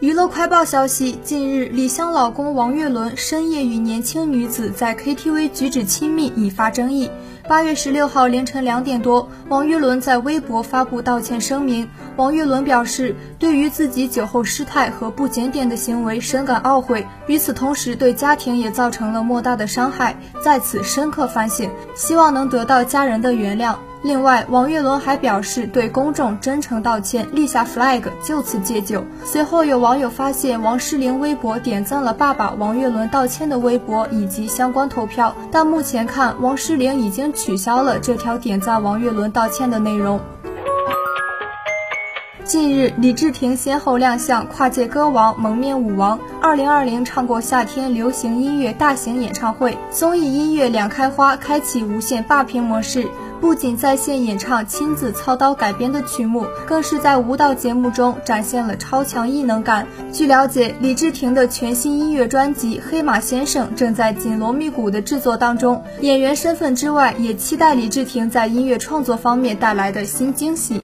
娱乐快报消息：近日，李湘老公王岳伦深夜与年轻女子在 KTV 举止亲密，引发争议。八月十六号凌晨两点多，王岳伦在微博发布道歉声明。王岳伦表示，对于自己酒后失态和不检点的行为深感懊悔，与此同时对家庭也造成了莫大的伤害，在此深刻反省，希望能得到家人的原谅。另外，王岳伦还表示对公众真诚道歉，立下 flag，就此戒酒。随后有网友发现王诗龄微博点赞了爸爸王岳伦道歉的微博以及相关投票，但目前看王诗龄已经取消了这条点赞王岳伦道歉的内容。近日，李治廷先后亮相跨界歌王、蒙面舞王，二零二零唱过夏天流行音乐大型演唱会，综艺音乐两开花，开启无限霸屏模式。不仅在线演唱亲自操刀改编的曲目，更是在舞蹈节目中展现了超强异能感。据了解，李治廷的全新音乐专辑《黑马先生》正在紧锣密鼓的制作当中。演员身份之外，也期待李治廷在音乐创作方面带来的新惊喜。